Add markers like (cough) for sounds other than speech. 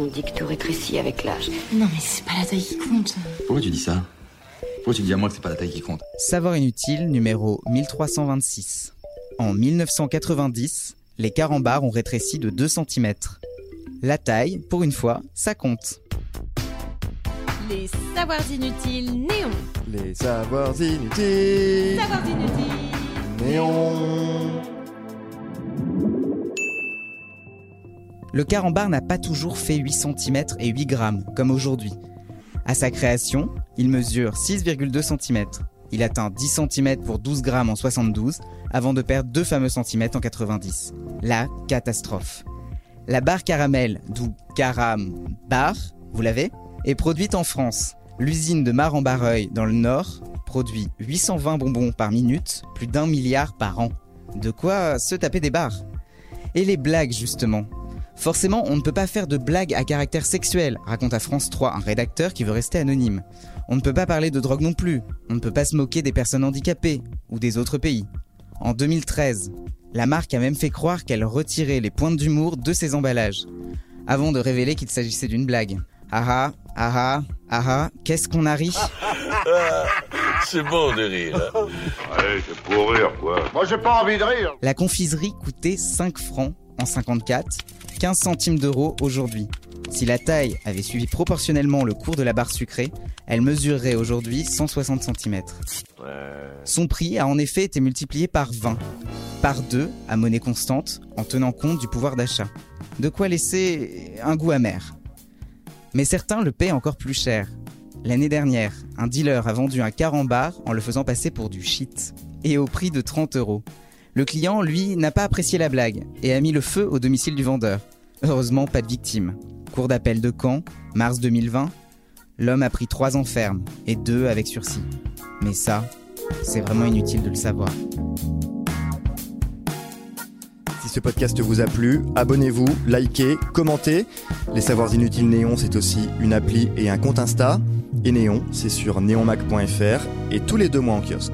On dit que tout rétrécit avec l'âge. Non, mais c'est pas la taille qui compte. Pourquoi tu dis ça? Pourquoi tu dis à moi que c'est pas la taille qui compte? Savoir inutile numéro 1326. En 1990, les carambars ont rétréci de 2 cm. La taille, pour une fois, ça compte. Les savoirs inutiles néons. Les savoirs inutiles. Savoirs inutiles. Néon. Le carambar n'a pas toujours fait 8 cm et 8 grammes, comme aujourd'hui. À sa création, il mesure 6,2 cm. Il atteint 10 cm pour 12 grammes en 72, avant de perdre 2 fameux centimètres en 90. La catastrophe. La barre caramel, d'où caram bar, vous l'avez, est produite en France. L'usine de Mar-en-Barreuil, dans le Nord, produit 820 bonbons par minute, plus d'un milliard par an. De quoi se taper des barres? Et les blagues, justement? Forcément, on ne peut pas faire de blagues à caractère sexuel, raconte à France 3 un rédacteur qui veut rester anonyme. On ne peut pas parler de drogue non plus. On ne peut pas se moquer des personnes handicapées ou des autres pays. En 2013, la marque a même fait croire qu'elle retirait les pointes d'humour de ses emballages, avant de révéler qu'il s'agissait d'une blague. Ah ah, ah ah, ah ah, qu'est-ce qu'on a ri? (laughs) C'est bon de rire. hein. Ouais, c'est pour rire, quoi. Moi, j'ai pas envie de rire. La confiserie coûtait 5 francs en 54, 15 centimes d'euros aujourd'hui. Si la taille avait suivi proportionnellement le cours de la barre sucrée, elle mesurerait aujourd'hui 160 cm. Son prix a en effet été multiplié par 20, par 2 à monnaie constante, en tenant compte du pouvoir d'achat. De quoi laisser un goût amer. Mais certains le paient encore plus cher. L'année dernière, un dealer a vendu un carambar en le faisant passer pour du shit, et au prix de 30 euros. Le client, lui, n'a pas apprécié la blague et a mis le feu au domicile du vendeur. Heureusement, pas de victime. Cour d'appel de Caen, mars 2020. L'homme a pris 3 ans ferme et 2 avec sursis. Mais ça, c'est vraiment inutile de le savoir. Si ce podcast vous a plu, abonnez-vous, likez, commentez. Les Savoirs Inutiles Néon, c'est aussi une appli et un compte Insta. Et Néon, c'est sur neonmac.fr et tous les deux mois en kiosque.